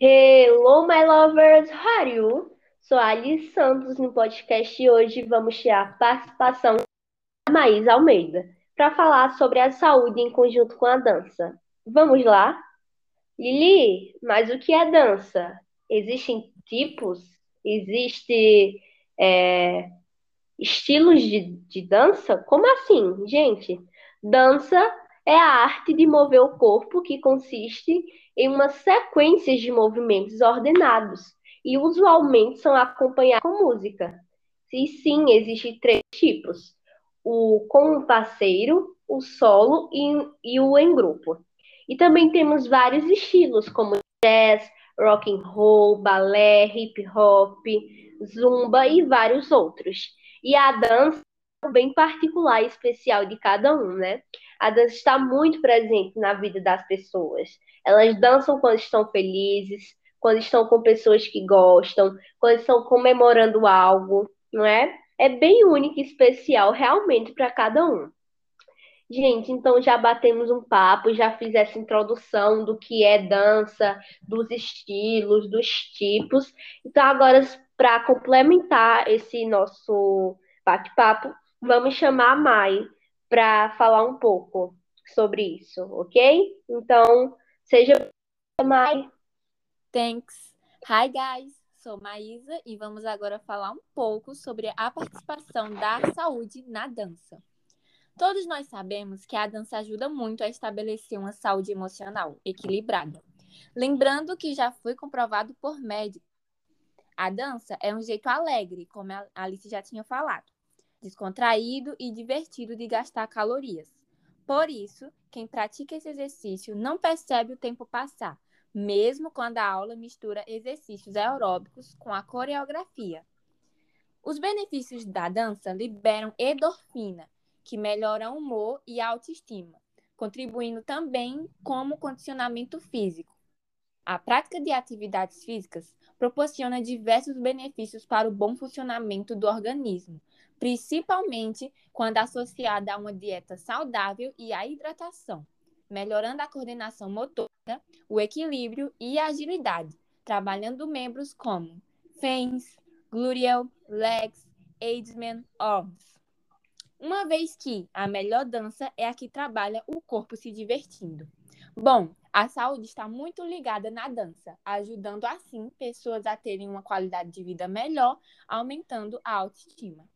Hello, my lovers! How are you? Sou a Alice Santos no podcast e hoje vamos ter a participação da Maísa Almeida para falar sobre a saúde em conjunto com a dança. Vamos lá? Lili, mas o que é dança? Existem tipos? Existem é, estilos de, de dança? Como assim, gente? Dança é a arte de mover o corpo que consiste em uma sequência de movimentos ordenados e usualmente são acompanhados com música. E sim, existem três tipos: o com o parceiro, o solo e, e o em grupo. E também temos vários estilos, como jazz, rock and roll, balé, hip hop, zumba e vários outros. E a dança bem particular e especial de cada um, né? A dança está muito presente na vida das pessoas. Elas dançam quando estão felizes, quando estão com pessoas que gostam, quando estão comemorando algo, não é? É bem único e especial realmente para cada um. Gente, então já batemos um papo, já fiz essa introdução do que é dança, dos estilos, dos tipos. Então, agora, para complementar esse nosso bate-papo, vamos chamar a Mai para falar um pouco sobre isso, ok? Então, seja Mai. Thanks. Hi, guys. Sou Maísa e vamos agora falar um pouco sobre a participação da saúde na dança. Todos nós sabemos que a dança ajuda muito a estabelecer uma saúde emocional equilibrada. Lembrando que já foi comprovado por médicos. A dança é um jeito alegre, como a Alice já tinha falado, descontraído e divertido de gastar calorias. Por isso, quem pratica esse exercício não percebe o tempo passar, mesmo quando a aula mistura exercícios aeróbicos com a coreografia. Os benefícios da dança liberam endorfina, que melhora o humor e a autoestima, contribuindo também como condicionamento físico. A prática de atividades físicas proporciona diversos benefícios para o bom funcionamento do organismo, principalmente quando associada a uma dieta saudável e à hidratação, melhorando a coordenação motora, o equilíbrio e a agilidade, trabalhando membros como fens, gluteal, legs, abdomen, arms. Uma vez que a melhor dança é a que trabalha o corpo se divertindo. Bom, a saúde está muito ligada na dança, ajudando assim pessoas a terem uma qualidade de vida melhor, aumentando a autoestima.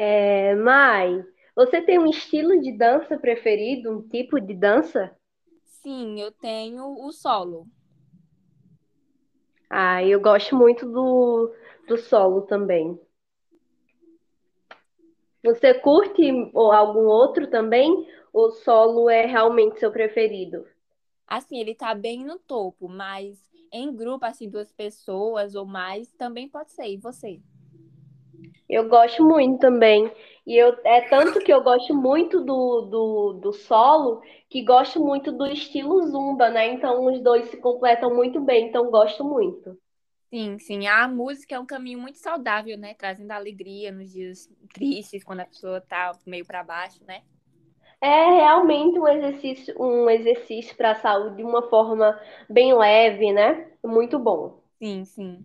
É, Mai, você tem um estilo de dança preferido, um tipo de dança? Sim, eu tenho o solo. Ah, eu gosto muito do, do solo também. Você curte algum outro também? O solo é realmente seu preferido? Assim, ele tá bem no topo, mas em grupo, assim, duas pessoas ou mais, também pode ser. E você? Eu gosto muito também. E eu, é tanto que eu gosto muito do, do, do solo que gosto muito do estilo zumba, né? Então os dois se completam muito bem, então gosto muito. Sim, sim. A música é um caminho muito saudável, né? Trazendo alegria nos dias tristes, quando a pessoa tá meio para baixo, né? É realmente um exercício, um exercício para a saúde de uma forma bem leve, né? Muito bom. Sim, sim.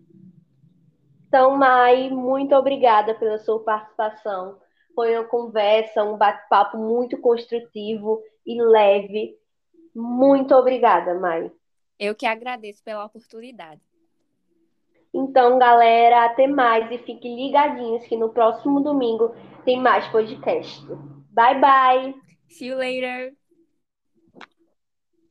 Então, Mai, muito obrigada pela sua participação. Foi uma conversa, um bate-papo muito construtivo e leve. Muito obrigada, Mai. Eu que agradeço pela oportunidade. Então, galera, até mais e fiquem ligadinhos que no próximo domingo tem mais podcast. Bye, bye. See you later.